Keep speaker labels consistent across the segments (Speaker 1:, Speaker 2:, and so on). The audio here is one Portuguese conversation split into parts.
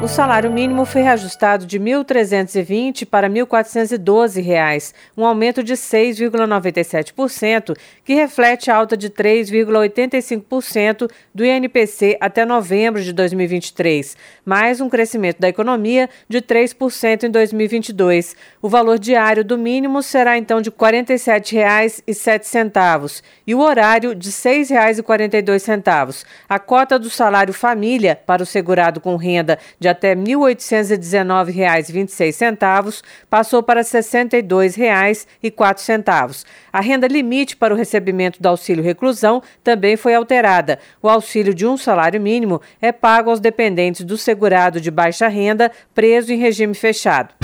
Speaker 1: O salário mínimo foi reajustado de R$ 1.320 para R$ 1.412, um aumento de 6,97%, que reflete a alta de 3,85% do INPC até novembro de 2023, mais um crescimento da economia de 3% em 2022. O valor diário do mínimo será então de R$ 47,07 e o horário de R$ 6,42. A cota do salário família para o segurado com renda de de até R$ 1.819,26 passou para R$ 62,04. A renda limite para o recebimento do auxílio reclusão também foi alterada. O auxílio de um salário mínimo é pago aos dependentes do segurado de baixa renda preso em regime fechado.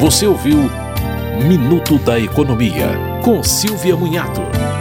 Speaker 2: Você ouviu Minuto da Economia, com Silvia Munhato.